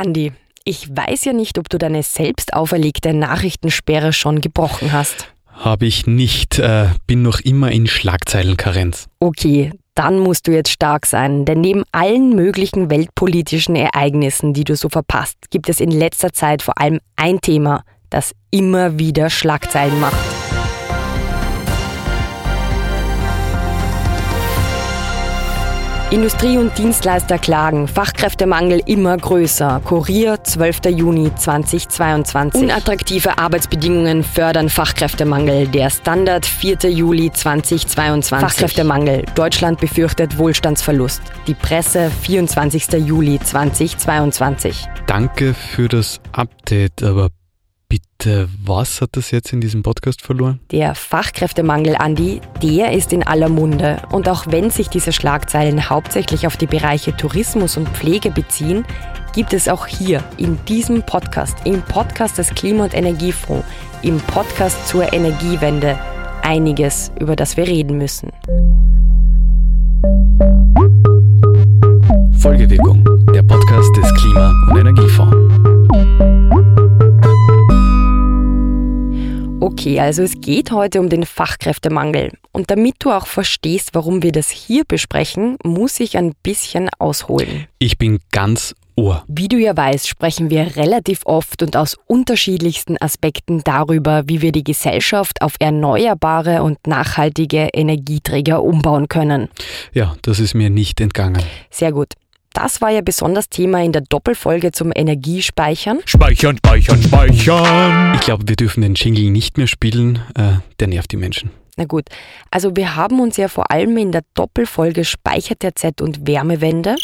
Andi, ich weiß ja nicht, ob du deine selbst auferlegte Nachrichtensperre schon gebrochen hast. Habe ich nicht, äh, bin noch immer in Schlagzeilenkarenz. Okay, dann musst du jetzt stark sein, denn neben allen möglichen weltpolitischen Ereignissen, die du so verpasst, gibt es in letzter Zeit vor allem ein Thema, das immer wieder Schlagzeilen macht. Industrie- und Dienstleister klagen, Fachkräftemangel immer größer. Kurier, 12. Juni 2022. Unattraktive Arbeitsbedingungen fördern Fachkräftemangel. Der Standard, 4. Juli 2022. Fachkräftemangel. Deutschland befürchtet Wohlstandsverlust. Die Presse, 24. Juli 2022. Danke für das Update, aber Bitte, was hat das jetzt in diesem Podcast verloren? Der Fachkräftemangel, Andi, der ist in aller Munde. Und auch wenn sich diese Schlagzeilen hauptsächlich auf die Bereiche Tourismus und Pflege beziehen, gibt es auch hier in diesem Podcast, im Podcast des Klima- und Energiefonds, im Podcast zur Energiewende einiges, über das wir reden müssen. Folgewirkung, der Podcast des Klima- und Energiefonds. Okay, also es geht heute um den Fachkräftemangel. Und damit du auch verstehst, warum wir das hier besprechen, muss ich ein bisschen ausholen. Ich bin ganz Ohr. Wie du ja weißt, sprechen wir relativ oft und aus unterschiedlichsten Aspekten darüber, wie wir die Gesellschaft auf erneuerbare und nachhaltige Energieträger umbauen können. Ja, das ist mir nicht entgangen. Sehr gut. Das war ja besonders Thema in der Doppelfolge zum Energiespeichern. Speichern, speichern, speichern. Ich glaube, wir dürfen den Jingle nicht mehr spielen. Äh, der nervt die Menschen. Na gut, also wir haben uns ja vor allem in der Doppelfolge Speicher-TZ und Wärmewende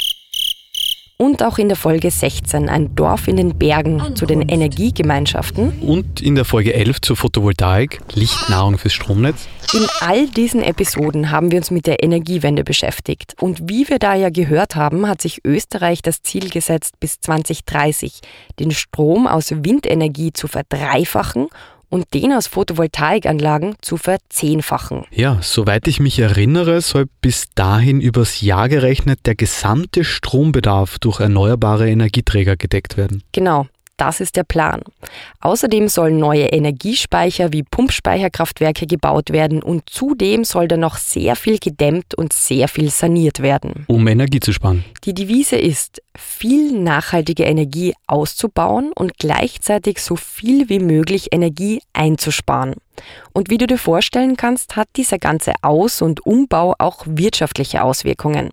und auch in der Folge 16 ein Dorf in den Bergen zu den Energiegemeinschaften. Und in der Folge 11 zur Photovoltaik, Lichtnahrung fürs Stromnetz. In all diesen Episoden haben wir uns mit der Energiewende beschäftigt. Und wie wir da ja gehört haben, hat sich Österreich das Ziel gesetzt, bis 2030 den Strom aus Windenergie zu verdreifachen und den aus Photovoltaikanlagen zu verzehnfachen. Ja, soweit ich mich erinnere, soll bis dahin übers Jahr gerechnet der gesamte Strombedarf durch erneuerbare Energieträger gedeckt werden. Genau. Das ist der Plan. Außerdem sollen neue Energiespeicher wie Pumpspeicherkraftwerke gebaut werden und zudem soll da noch sehr viel gedämmt und sehr viel saniert werden. Um Energie zu sparen. Die Devise ist, viel nachhaltige Energie auszubauen und gleichzeitig so viel wie möglich Energie einzusparen. Und wie du dir vorstellen kannst, hat dieser ganze Aus- und Umbau auch wirtschaftliche Auswirkungen.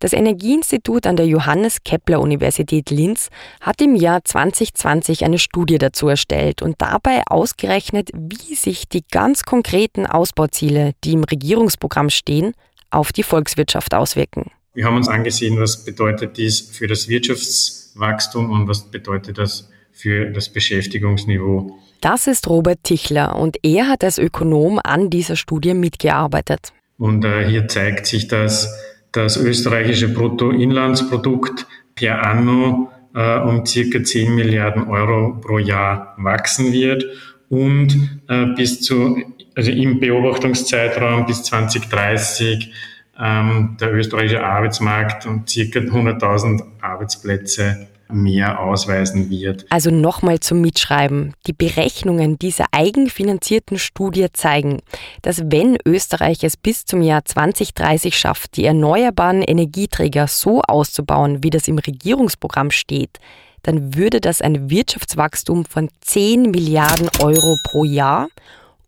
Das Energieinstitut an der Johannes Kepler Universität Linz hat im Jahr 2020 eine Studie dazu erstellt und dabei ausgerechnet, wie sich die ganz konkreten Ausbauziele, die im Regierungsprogramm stehen, auf die Volkswirtschaft auswirken. Wir haben uns angesehen, was bedeutet dies für das Wirtschaftswachstum und was bedeutet das für das Beschäftigungsniveau. Das ist Robert Tichler und er hat als Ökonom an dieser Studie mitgearbeitet. Und äh, hier zeigt sich, dass das österreichische Bruttoinlandsprodukt per anno äh, um circa 10 Milliarden Euro pro Jahr wachsen wird und äh, bis zu, also im Beobachtungszeitraum bis 2030 ähm, der österreichische Arbeitsmarkt um circa 100.000 Arbeitsplätze mehr ausweisen wird. Also nochmal zum Mitschreiben. Die Berechnungen dieser eigenfinanzierten Studie zeigen, dass wenn Österreich es bis zum Jahr 2030 schafft, die erneuerbaren Energieträger so auszubauen, wie das im Regierungsprogramm steht, dann würde das ein Wirtschaftswachstum von 10 Milliarden Euro pro Jahr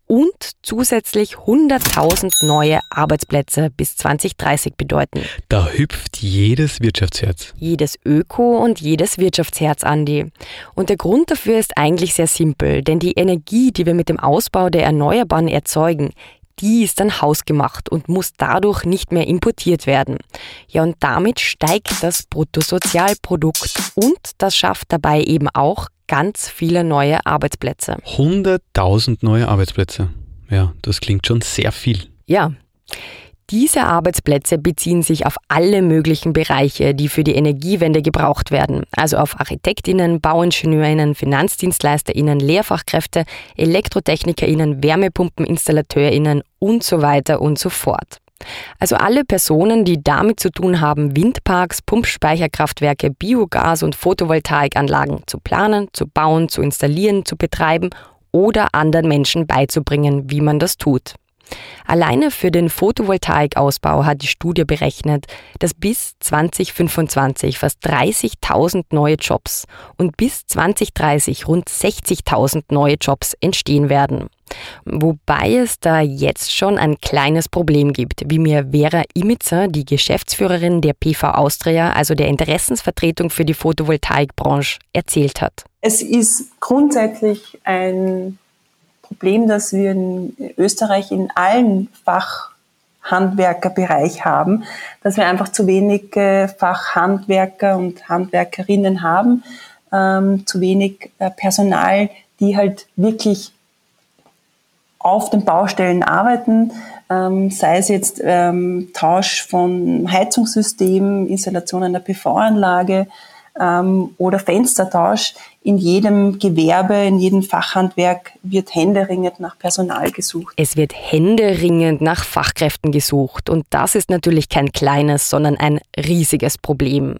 und zusätzlich 100.000 neue Arbeitsplätze bis 2030 bedeuten. Da hüpft jedes Wirtschaftsherz. Jedes Öko- und jedes Wirtschaftsherz, Andi. Und der Grund dafür ist eigentlich sehr simpel, denn die Energie, die wir mit dem Ausbau der Erneuerbaren erzeugen, die ist dann hausgemacht und muss dadurch nicht mehr importiert werden. Ja, und damit steigt das Bruttosozialprodukt und das schafft dabei eben auch ganz viele neue Arbeitsplätze. 100.000 neue Arbeitsplätze. Ja, das klingt schon sehr viel. Ja. Diese Arbeitsplätze beziehen sich auf alle möglichen Bereiche, die für die Energiewende gebraucht werden. Also auf Architektinnen, Bauingenieurinnen, Finanzdienstleisterinnen, Lehrfachkräfte, Elektrotechnikerinnen, Wärmepumpeninstallateurinnen und so weiter und so fort. Also alle Personen, die damit zu tun haben, Windparks, Pumpspeicherkraftwerke, Biogas- und Photovoltaikanlagen zu planen, zu bauen, zu installieren, zu betreiben oder anderen Menschen beizubringen, wie man das tut. Alleine für den Photovoltaikausbau hat die Studie berechnet, dass bis 2025 fast 30.000 neue Jobs und bis 2030 rund 60.000 neue Jobs entstehen werden. Wobei es da jetzt schon ein kleines Problem gibt, wie mir Vera Imitzer, die Geschäftsführerin der PV Austria, also der Interessensvertretung für die Photovoltaikbranche, erzählt hat. Es ist grundsätzlich ein Problem, das wir in Österreich in allen Fachhandwerkerbereich haben, dass wir einfach zu wenig Fachhandwerker und Handwerkerinnen haben, ähm, zu wenig äh, Personal, die halt wirklich auf den Baustellen arbeiten, ähm, sei es jetzt ähm, Tausch von Heizungssystemen, Installation einer PV-Anlage, ähm, oder Fenstertausch. In jedem Gewerbe, in jedem Fachhandwerk wird händeringend nach Personal gesucht. Es wird händeringend nach Fachkräften gesucht. Und das ist natürlich kein kleines, sondern ein riesiges Problem.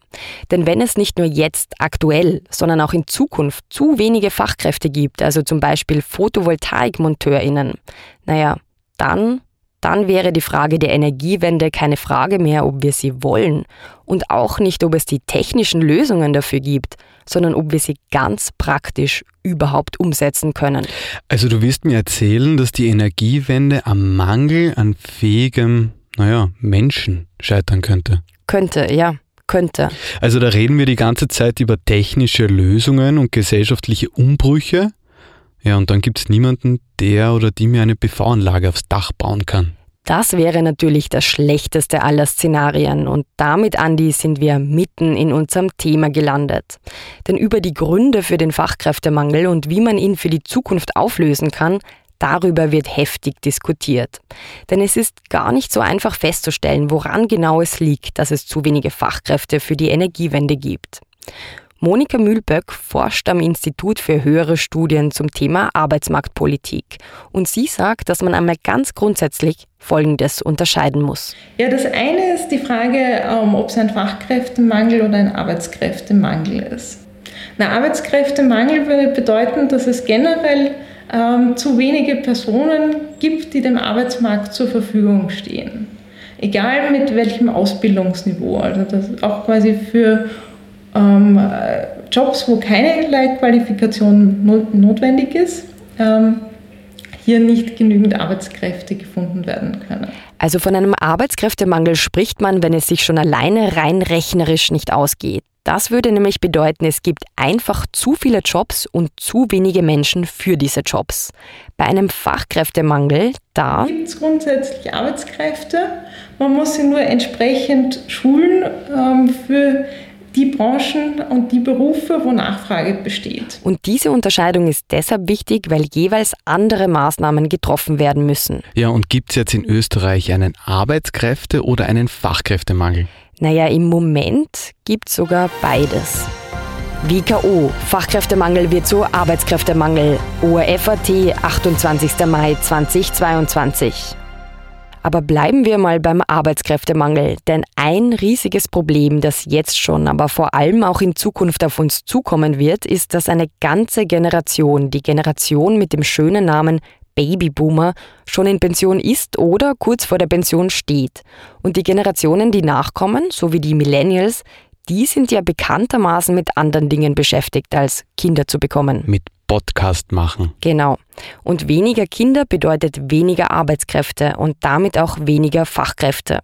Denn wenn es nicht nur jetzt aktuell, sondern auch in Zukunft zu wenige Fachkräfte gibt, also zum Beispiel Photovoltaikmonteurinnen, naja, dann dann wäre die Frage der Energiewende keine Frage mehr, ob wir sie wollen und auch nicht, ob es die technischen Lösungen dafür gibt, sondern ob wir sie ganz praktisch überhaupt umsetzen können. Also du willst mir erzählen, dass die Energiewende am Mangel an fähigem, naja, Menschen scheitern könnte. Könnte, ja könnte. Also da reden wir die ganze Zeit über technische Lösungen und gesellschaftliche Umbrüche, ja, und dann gibt es niemanden, der oder die mir eine PV-Anlage aufs Dach bauen kann. Das wäre natürlich das schlechteste aller Szenarien und damit, Andi, sind wir mitten in unserem Thema gelandet. Denn über die Gründe für den Fachkräftemangel und wie man ihn für die Zukunft auflösen kann, darüber wird heftig diskutiert. Denn es ist gar nicht so einfach festzustellen, woran genau es liegt, dass es zu wenige Fachkräfte für die Energiewende gibt. Monika Mühlböck forscht am Institut für höhere Studien zum Thema Arbeitsmarktpolitik. Und sie sagt, dass man einmal ganz grundsätzlich Folgendes unterscheiden muss. Ja, das eine ist die Frage, ähm, ob es ein Fachkräftemangel oder ein Arbeitskräftemangel ist. Ein Arbeitskräftemangel würde bedeuten, dass es generell ähm, zu wenige Personen gibt, die dem Arbeitsmarkt zur Verfügung stehen. Egal mit welchem Ausbildungsniveau. Also das auch quasi für ähm, Jobs, wo keinerlei Qualifikation not notwendig ist, ähm, hier nicht genügend Arbeitskräfte gefunden werden können. Also von einem Arbeitskräftemangel spricht man, wenn es sich schon alleine rein rechnerisch nicht ausgeht. Das würde nämlich bedeuten, es gibt einfach zu viele Jobs und zu wenige Menschen für diese Jobs. Bei einem Fachkräftemangel, da gibt es grundsätzlich Arbeitskräfte. Man muss sie nur entsprechend schulen ähm, für die Branchen und die Berufe, wo Nachfrage besteht. Und diese Unterscheidung ist deshalb wichtig, weil jeweils andere Maßnahmen getroffen werden müssen. Ja, und gibt es jetzt in Österreich einen Arbeitskräfte- oder einen Fachkräftemangel? Naja, im Moment gibt es sogar beides. WKO, Fachkräftemangel wird zu Arbeitskräftemangel. ORFAT, 28. Mai 2022. Aber bleiben wir mal beim Arbeitskräftemangel, denn ein riesiges Problem, das jetzt schon, aber vor allem auch in Zukunft auf uns zukommen wird, ist, dass eine ganze Generation, die Generation mit dem schönen Namen Babyboomer, schon in Pension ist oder kurz vor der Pension steht. Und die Generationen, die nachkommen, so wie die Millennials, die sind ja bekanntermaßen mit anderen Dingen beschäftigt, als Kinder zu bekommen. Mit Podcast machen. Genau. Und weniger Kinder bedeutet weniger Arbeitskräfte und damit auch weniger Fachkräfte.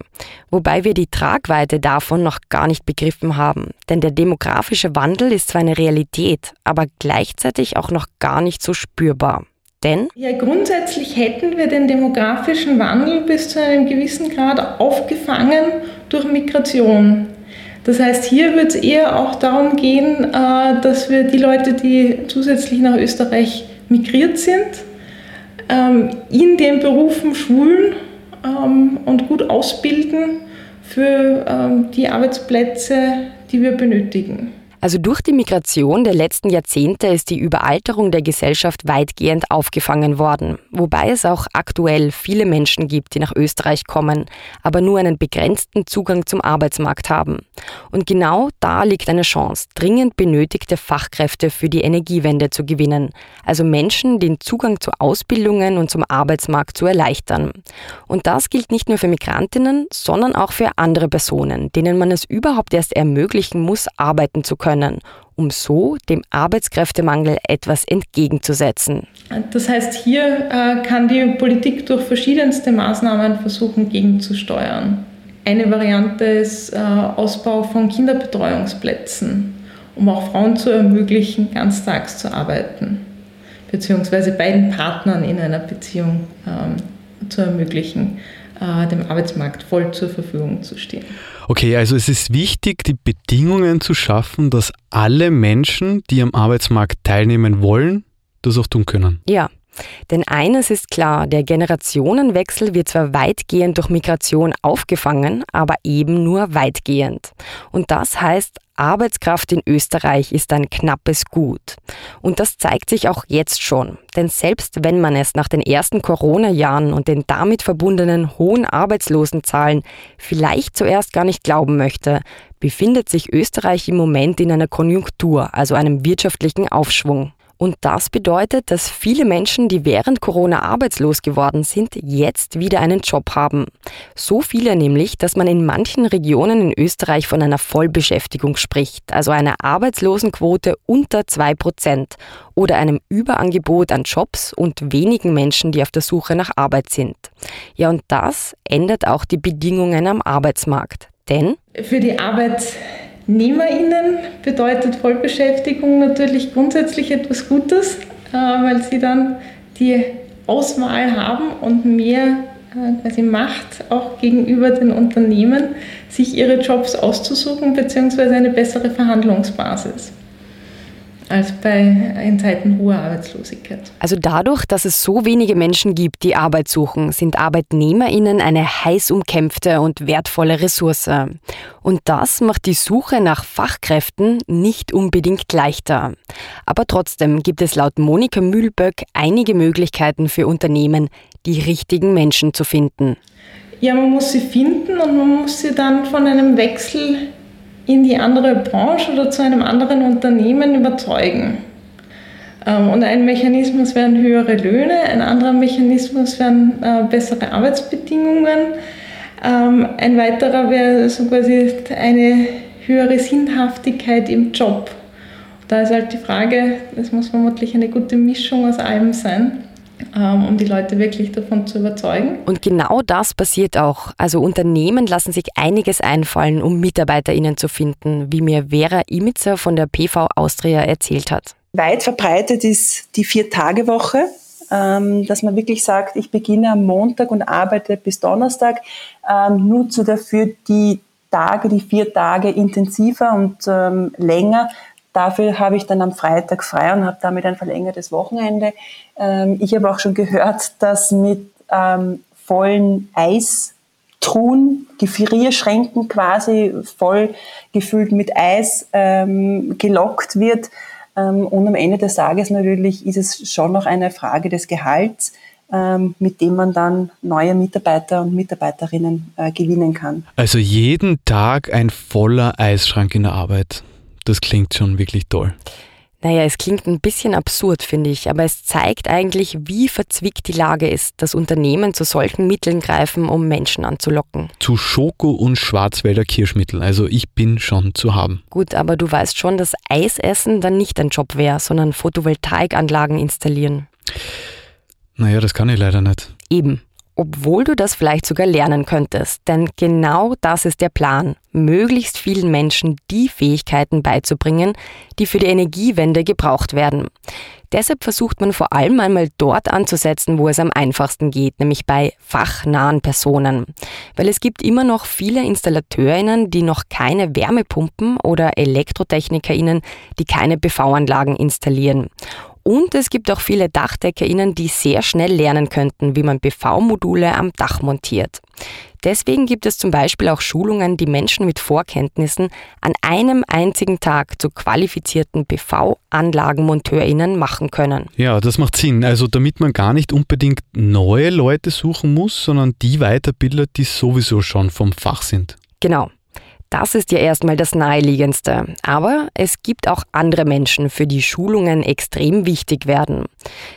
Wobei wir die Tragweite davon noch gar nicht begriffen haben. Denn der demografische Wandel ist zwar eine Realität, aber gleichzeitig auch noch gar nicht so spürbar. Denn? Ja, grundsätzlich hätten wir den demografischen Wandel bis zu einem gewissen Grad aufgefangen durch Migration. Das heißt, hier wird es eher auch darum gehen, äh, dass wir die Leute, die zusätzlich nach Österreich migriert sind, ähm, in den Berufen schulen ähm, und gut ausbilden für ähm, die Arbeitsplätze, die wir benötigen. Also durch die Migration der letzten Jahrzehnte ist die Überalterung der Gesellschaft weitgehend aufgefangen worden, wobei es auch aktuell viele Menschen gibt, die nach Österreich kommen, aber nur einen begrenzten Zugang zum Arbeitsmarkt haben. Und genau da liegt eine Chance, dringend benötigte Fachkräfte für die Energiewende zu gewinnen, also Menschen den Zugang zu Ausbildungen und zum Arbeitsmarkt zu erleichtern. Und das gilt nicht nur für Migrantinnen, sondern auch für andere Personen, denen man es überhaupt erst ermöglichen muss, arbeiten zu können, um so dem Arbeitskräftemangel etwas entgegenzusetzen. Das heißt, hier äh, kann die Politik durch verschiedenste Maßnahmen versuchen, gegenzusteuern. Eine Variante ist äh, Ausbau von Kinderbetreuungsplätzen, um auch Frauen zu ermöglichen, ganztags zu arbeiten, beziehungsweise beiden Partnern in einer Beziehung ähm, zu ermöglichen, dem Arbeitsmarkt voll zur Verfügung zu stehen. Okay, also es ist wichtig, die Bedingungen zu schaffen, dass alle Menschen, die am Arbeitsmarkt teilnehmen wollen, das auch tun können. Ja, denn eines ist klar, der Generationenwechsel wird zwar weitgehend durch Migration aufgefangen, aber eben nur weitgehend. Und das heißt, Arbeitskraft in Österreich ist ein knappes Gut. Und das zeigt sich auch jetzt schon. Denn selbst wenn man es nach den ersten Corona-Jahren und den damit verbundenen hohen Arbeitslosenzahlen vielleicht zuerst gar nicht glauben möchte, befindet sich Österreich im Moment in einer Konjunktur, also einem wirtschaftlichen Aufschwung. Und das bedeutet, dass viele Menschen, die während Corona arbeitslos geworden sind, jetzt wieder einen Job haben. So viele nämlich, dass man in manchen Regionen in Österreich von einer Vollbeschäftigung spricht, also einer Arbeitslosenquote unter zwei Prozent oder einem Überangebot an Jobs und wenigen Menschen, die auf der Suche nach Arbeit sind. Ja, und das ändert auch die Bedingungen am Arbeitsmarkt. Denn für die Arbeit NehmerInnen bedeutet Vollbeschäftigung natürlich grundsätzlich etwas Gutes, äh, weil sie dann die Auswahl haben und mehr äh, quasi Macht auch gegenüber den Unternehmen, sich ihre Jobs auszusuchen bzw. eine bessere Verhandlungsbasis als bei in Zeiten hoher Arbeitslosigkeit. Also dadurch, dass es so wenige Menschen gibt, die Arbeit suchen, sind Arbeitnehmerinnen eine heiß umkämpfte und wertvolle Ressource. Und das macht die Suche nach Fachkräften nicht unbedingt leichter. Aber trotzdem gibt es laut Monika Mühlböck einige Möglichkeiten für Unternehmen, die richtigen Menschen zu finden. Ja, man muss sie finden und man muss sie dann von einem Wechsel in die andere Branche oder zu einem anderen Unternehmen überzeugen. Ähm, und ein Mechanismus wären höhere Löhne, ein anderer Mechanismus wären äh, bessere Arbeitsbedingungen, ähm, ein weiterer wäre so quasi eine höhere Sinnhaftigkeit im Job. Da ist halt die Frage, es muss vermutlich eine gute Mischung aus allem sein. Ähm, um die Leute wirklich davon zu überzeugen. Und genau das passiert auch. Also Unternehmen lassen sich einiges einfallen, um MitarbeiterInnen zu finden, wie mir Vera Imitzer von der PV Austria erzählt hat. Weit verbreitet ist die Vier-Tage-Woche ähm, dass man wirklich sagt, ich beginne am Montag und arbeite bis Donnerstag, ähm, nutze dafür die Tage, die vier Tage intensiver und länger, Dafür habe ich dann am Freitag frei und habe damit ein verlängertes Wochenende. Ähm, ich habe auch schon gehört, dass mit ähm, vollen Eistruhen, Gefrierschränken quasi voll gefüllt mit Eis ähm, gelockt wird. Ähm, und am Ende des Tages natürlich ist es schon noch eine Frage des Gehalts ähm, mit dem man dann neue Mitarbeiter und Mitarbeiterinnen äh, gewinnen kann. Also jeden Tag ein voller Eisschrank in der Arbeit. Das klingt schon wirklich toll. Naja, es klingt ein bisschen absurd, finde ich, aber es zeigt eigentlich, wie verzwickt die Lage ist, dass Unternehmen zu solchen Mitteln greifen, um Menschen anzulocken. Zu Schoko- und Schwarzwälder Kirschmittel, also ich bin schon zu haben. Gut, aber du weißt schon, dass Eisessen dann nicht ein Job wäre, sondern Photovoltaikanlagen installieren. Naja, das kann ich leider nicht. Eben obwohl du das vielleicht sogar lernen könntest. Denn genau das ist der Plan, möglichst vielen Menschen die Fähigkeiten beizubringen, die für die Energiewende gebraucht werden. Deshalb versucht man vor allem einmal dort anzusetzen, wo es am einfachsten geht, nämlich bei fachnahen Personen. Weil es gibt immer noch viele Installateurinnen, die noch keine Wärmepumpen oder Elektrotechnikerinnen, die keine PV-Anlagen installieren. Und es gibt auch viele DachdeckerInnen, die sehr schnell lernen könnten, wie man PV-Module am Dach montiert. Deswegen gibt es zum Beispiel auch Schulungen, die Menschen mit Vorkenntnissen an einem einzigen Tag zu qualifizierten PV-AnlagenmonteurInnen machen können. Ja, das macht Sinn. Also damit man gar nicht unbedingt neue Leute suchen muss, sondern die weiterbildet, die sowieso schon vom Fach sind. Genau. Das ist ja erstmal das Naheliegendste. Aber es gibt auch andere Menschen, für die Schulungen extrem wichtig werden.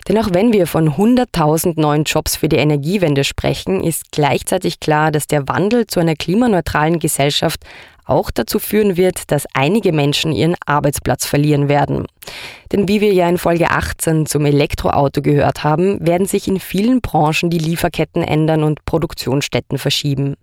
Denn auch wenn wir von 100.000 neuen Jobs für die Energiewende sprechen, ist gleichzeitig klar, dass der Wandel zu einer klimaneutralen Gesellschaft auch dazu führen wird, dass einige Menschen ihren Arbeitsplatz verlieren werden. Denn wie wir ja in Folge 18 zum Elektroauto gehört haben, werden sich in vielen Branchen die Lieferketten ändern und Produktionsstätten verschieben.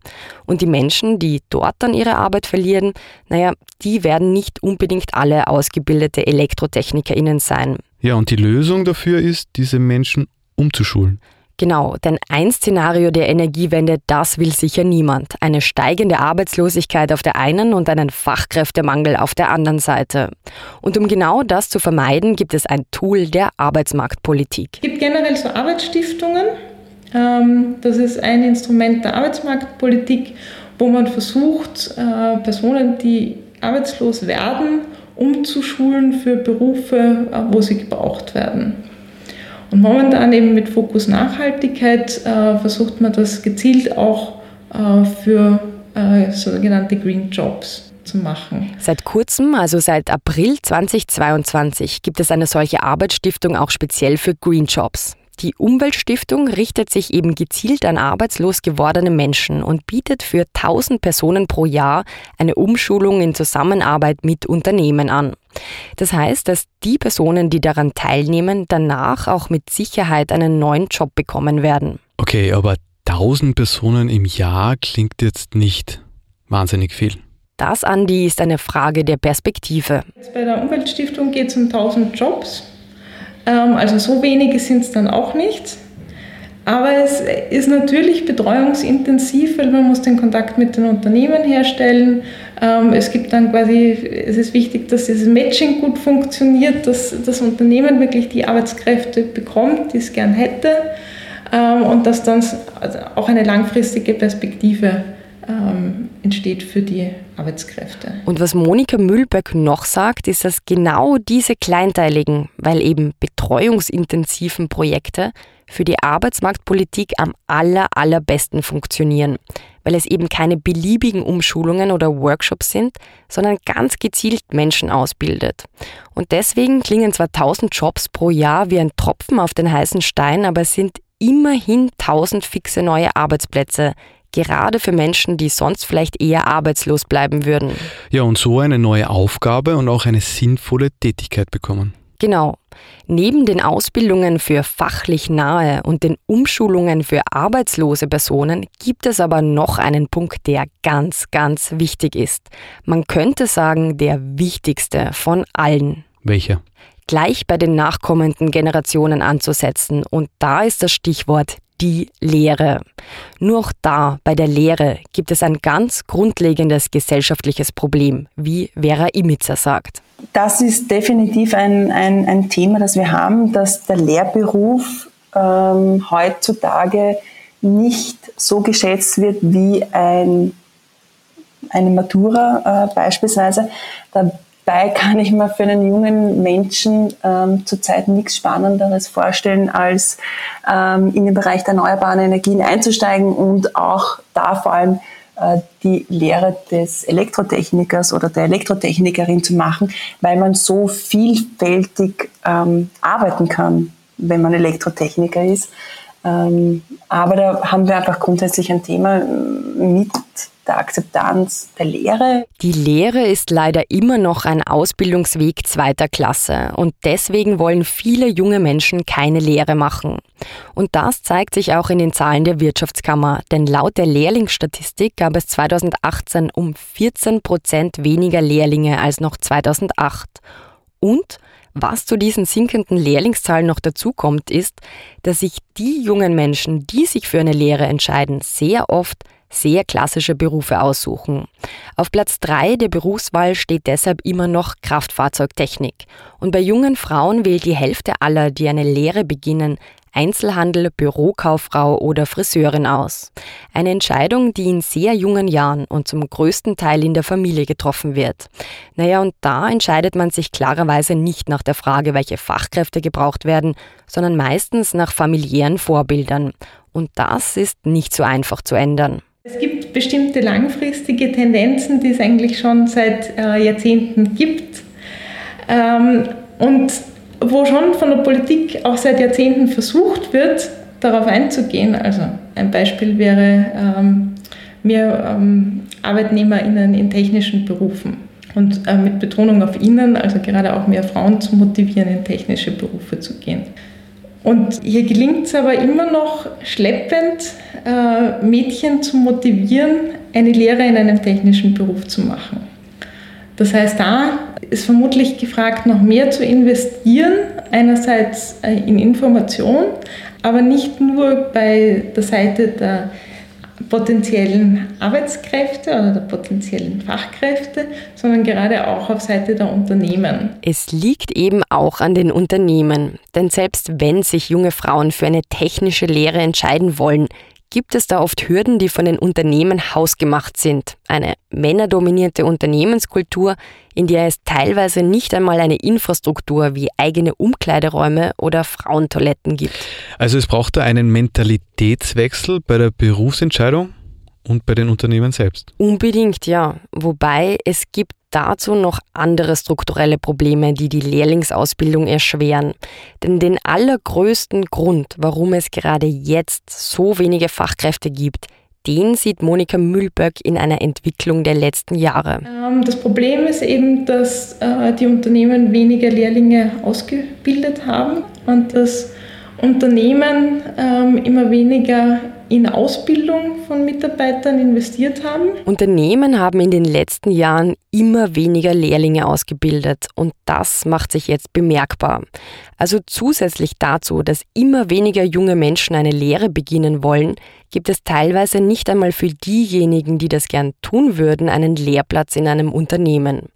Und die Menschen, die dort dann ihre Arbeit verlieren, naja, die werden nicht unbedingt alle ausgebildete ElektrotechnikerInnen sein. Ja, und die Lösung dafür ist, diese Menschen umzuschulen. Genau, denn ein Szenario der Energiewende, das will sicher niemand. Eine steigende Arbeitslosigkeit auf der einen und einen Fachkräftemangel auf der anderen Seite. Und um genau das zu vermeiden, gibt es ein Tool der Arbeitsmarktpolitik. Es gibt generell so Arbeitsstiftungen. Ähm, das ist ein Instrument der Arbeitsmarktpolitik, wo man versucht, äh, Personen, die arbeitslos werden, umzuschulen für Berufe, äh, wo sie gebraucht werden. Und momentan eben mit Fokus Nachhaltigkeit äh, versucht man das gezielt auch äh, für äh, sogenannte Green Jobs zu machen. Seit kurzem, also seit April 2022, gibt es eine solche Arbeitsstiftung auch speziell für Green Jobs. Die Umweltstiftung richtet sich eben gezielt an arbeitslos gewordene Menschen und bietet für 1000 Personen pro Jahr eine Umschulung in Zusammenarbeit mit Unternehmen an. Das heißt, dass die Personen, die daran teilnehmen, danach auch mit Sicherheit einen neuen Job bekommen werden. Okay, aber 1000 Personen im Jahr klingt jetzt nicht wahnsinnig viel. Das, Andi, ist eine Frage der Perspektive. Bei der Umweltstiftung geht es um 1000 Jobs. Ähm, also so wenige sind es dann auch nicht. Aber es ist natürlich betreuungsintensiv, weil man muss den Kontakt mit den Unternehmen herstellen. Ähm, es gibt dann quasi, es ist wichtig, dass dieses Matching gut funktioniert, dass das Unternehmen wirklich die Arbeitskräfte bekommt, die es gern hätte ähm, und dass dann auch eine langfristige Perspektive ähm, entsteht für die Arbeitskräfte. Und was Monika Mühlböck noch sagt, ist, dass genau diese kleinteiligen, weil eben betreuungsintensiven Projekte für die Arbeitsmarktpolitik am aller, allerbesten funktionieren, weil es eben keine beliebigen Umschulungen oder Workshops sind, sondern ganz gezielt Menschen ausbildet. Und deswegen klingen zwar 1000 Jobs pro Jahr wie ein Tropfen auf den heißen Stein, aber es sind immerhin 1000 fixe neue Arbeitsplätze, gerade für Menschen, die sonst vielleicht eher arbeitslos bleiben würden. Ja, und so eine neue Aufgabe und auch eine sinnvolle Tätigkeit bekommen. Genau. Neben den Ausbildungen für fachlich nahe und den Umschulungen für arbeitslose Personen gibt es aber noch einen Punkt, der ganz, ganz wichtig ist. Man könnte sagen, der wichtigste von allen. Welcher? Gleich bei den nachkommenden Generationen anzusetzen. Und da ist das Stichwort die Lehre. Nur auch da, bei der Lehre, gibt es ein ganz grundlegendes gesellschaftliches Problem, wie Vera Imitzer sagt. Das ist definitiv ein, ein, ein Thema, das wir haben, dass der Lehrberuf ähm, heutzutage nicht so geschätzt wird wie ein, eine Matura äh, beispielsweise. Da Dabei kann ich mir für einen jungen Menschen ähm, zurzeit nichts Spannenderes vorstellen, als ähm, in den Bereich der erneuerbaren Energien einzusteigen und auch da vor allem äh, die Lehre des Elektrotechnikers oder der Elektrotechnikerin zu machen, weil man so vielfältig ähm, arbeiten kann, wenn man Elektrotechniker ist. Ähm, aber da haben wir einfach grundsätzlich ein Thema mit der Akzeptanz der Lehre. Die Lehre ist leider immer noch ein Ausbildungsweg zweiter Klasse und deswegen wollen viele junge Menschen keine Lehre machen. Und das zeigt sich auch in den Zahlen der Wirtschaftskammer, denn laut der Lehrlingsstatistik gab es 2018 um 14 Prozent weniger Lehrlinge als noch 2008. Und was zu diesen sinkenden Lehrlingszahlen noch dazukommt, ist, dass sich die jungen Menschen, die sich für eine Lehre entscheiden, sehr oft sehr klassische Berufe aussuchen. Auf Platz drei der Berufswahl steht deshalb immer noch Kraftfahrzeugtechnik. Und bei jungen Frauen wählt die Hälfte aller, die eine Lehre beginnen, Einzelhandel, Bürokauffrau oder Friseurin aus. Eine Entscheidung, die in sehr jungen Jahren und zum größten Teil in der Familie getroffen wird. Naja, und da entscheidet man sich klarerweise nicht nach der Frage, welche Fachkräfte gebraucht werden, sondern meistens nach familiären Vorbildern. Und das ist nicht so einfach zu ändern. Es gibt bestimmte langfristige Tendenzen, die es eigentlich schon seit äh, Jahrzehnten gibt. Ähm, und wo schon von der Politik auch seit Jahrzehnten versucht wird, darauf einzugehen. Also ein Beispiel wäre ähm, mehr ähm, ArbeitnehmerInnen in technischen Berufen und äh, mit Betonung auf Innen, also gerade auch mehr Frauen zu motivieren, in technische Berufe zu gehen. Und hier gelingt es aber immer noch schleppend, äh, Mädchen zu motivieren, eine Lehre in einem technischen Beruf zu machen. Das heißt, da ist vermutlich gefragt, noch mehr zu investieren, einerseits äh, in Information, aber nicht nur bei der Seite der potenziellen Arbeitskräfte oder der potenziellen Fachkräfte, sondern gerade auch auf Seite der Unternehmen. Es liegt eben auch an den Unternehmen, denn selbst wenn sich junge Frauen für eine technische Lehre entscheiden wollen, gibt es da oft Hürden, die von den Unternehmen hausgemacht sind. Eine männerdominierte Unternehmenskultur, in der es teilweise nicht einmal eine Infrastruktur wie eigene Umkleideräume oder Frauentoiletten gibt. Also es braucht da einen Mentalitätswechsel bei der Berufsentscheidung und bei den Unternehmen selbst. Unbedingt, ja. Wobei es gibt dazu noch andere strukturelle Probleme, die die Lehrlingsausbildung erschweren. Denn den allergrößten Grund, warum es gerade jetzt so wenige Fachkräfte gibt, den sieht Monika Mühlböck in einer Entwicklung der letzten Jahre. Ähm, das Problem ist eben, dass äh, die Unternehmen weniger Lehrlinge ausgebildet haben und dass Unternehmen ähm, immer weniger in Ausbildung von Mitarbeitern investiert haben. Unternehmen haben in den letzten Jahren immer weniger Lehrlinge ausgebildet und das macht sich jetzt bemerkbar. Also zusätzlich dazu, dass immer weniger junge Menschen eine Lehre beginnen wollen, gibt es teilweise nicht einmal für diejenigen, die das gern tun würden, einen Lehrplatz in einem Unternehmen.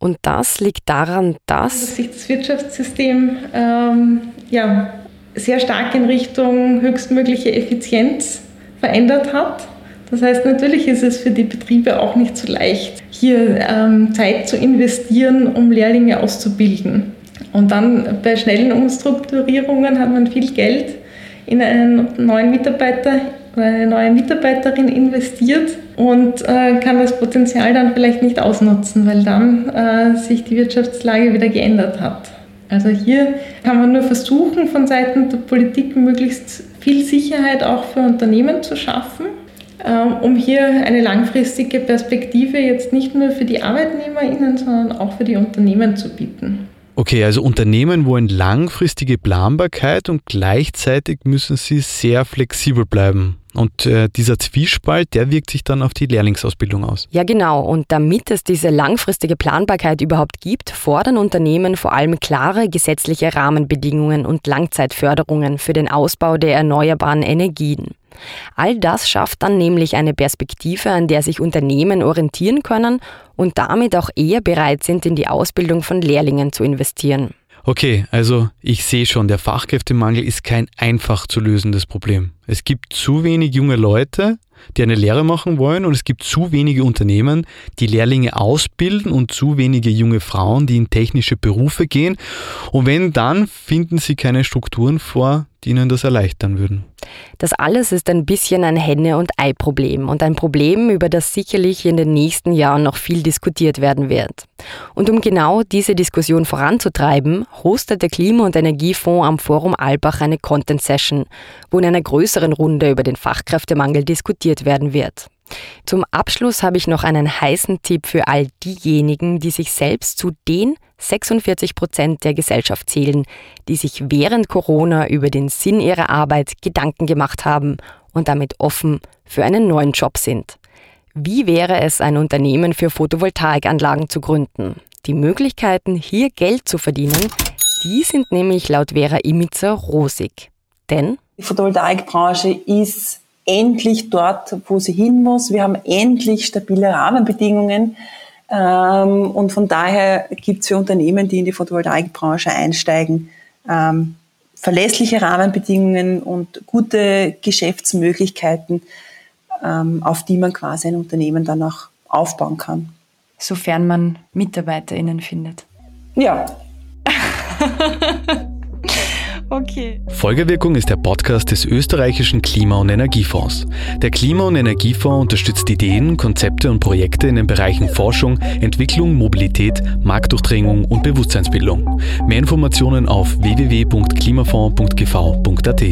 Und das liegt daran, dass, dass sich das Wirtschaftssystem ähm, ja, sehr stark in Richtung höchstmögliche Effizienz verändert hat. Das heißt, natürlich ist es für die Betriebe auch nicht so leicht, hier ähm, Zeit zu investieren, um Lehrlinge auszubilden. Und dann bei schnellen Umstrukturierungen hat man viel Geld in einen neuen Mitarbeiter oder eine neue Mitarbeiterin investiert und äh, kann das Potenzial dann vielleicht nicht ausnutzen, weil dann äh, sich die Wirtschaftslage wieder geändert hat. Also hier kann man nur versuchen, von Seiten der Politik möglichst viel Sicherheit auch für Unternehmen zu schaffen, ähm, um hier eine langfristige Perspektive jetzt nicht nur für die ArbeitnehmerInnen, sondern auch für die Unternehmen zu bieten. Okay, also Unternehmen wollen langfristige Planbarkeit und gleichzeitig müssen sie sehr flexibel bleiben. Und äh, dieser Zwiespalt, der wirkt sich dann auf die Lehrlingsausbildung aus. Ja, genau. Und damit es diese langfristige Planbarkeit überhaupt gibt, fordern Unternehmen vor allem klare gesetzliche Rahmenbedingungen und Langzeitförderungen für den Ausbau der erneuerbaren Energien. All das schafft dann nämlich eine Perspektive, an der sich Unternehmen orientieren können und damit auch eher bereit sind, in die Ausbildung von Lehrlingen zu investieren. Okay, also ich sehe schon, der Fachkräftemangel ist kein einfach zu lösendes Problem. Es gibt zu wenig junge Leute, die eine Lehre machen wollen und es gibt zu wenige Unternehmen, die Lehrlinge ausbilden und zu wenige junge Frauen, die in technische Berufe gehen. Und wenn dann, finden sie keine Strukturen vor, die ihnen das erleichtern würden. Das alles ist ein bisschen ein Henne- und Ei-Problem und ein Problem, über das sicherlich in den nächsten Jahren noch viel diskutiert werden wird. Und um genau diese Diskussion voranzutreiben, hostet der Klima- und Energiefonds am Forum Albach eine Content-Session, wo in einer größeren Runde über den Fachkräftemangel diskutiert werden wird. Zum Abschluss habe ich noch einen heißen Tipp für all diejenigen, die sich selbst zu den 46 Prozent der Gesellschaft zählen, die sich während Corona über den Sinn ihrer Arbeit Gedanken gemacht haben und damit offen für einen neuen Job sind. Wie wäre es, ein Unternehmen für Photovoltaikanlagen zu gründen? Die Möglichkeiten, hier Geld zu verdienen, die sind nämlich laut Vera Imitzer rosig. Denn die Photovoltaikbranche ist endlich dort, wo sie hin muss. Wir haben endlich stabile Rahmenbedingungen. Ähm, und von daher gibt es für Unternehmen, die in die Photovoltaikbranche einsteigen, ähm, verlässliche Rahmenbedingungen und gute Geschäftsmöglichkeiten, ähm, auf die man quasi ein Unternehmen dann auch aufbauen kann. Sofern man MitarbeiterInnen findet. Ja. Okay. Folgewirkung ist der Podcast des österreichischen Klima- und Energiefonds. Der Klima- und Energiefonds unterstützt Ideen, Konzepte und Projekte in den Bereichen Forschung, Entwicklung, Mobilität, Marktdurchdringung und Bewusstseinsbildung. Mehr Informationen auf www.klimafonds.gv.at.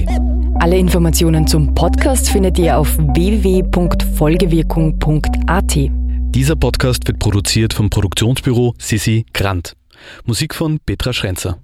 Alle Informationen zum Podcast findet ihr auf www.folgewirkung.at. Dieser Podcast wird produziert vom Produktionsbüro Sissi Grant. Musik von Petra Schrenzer.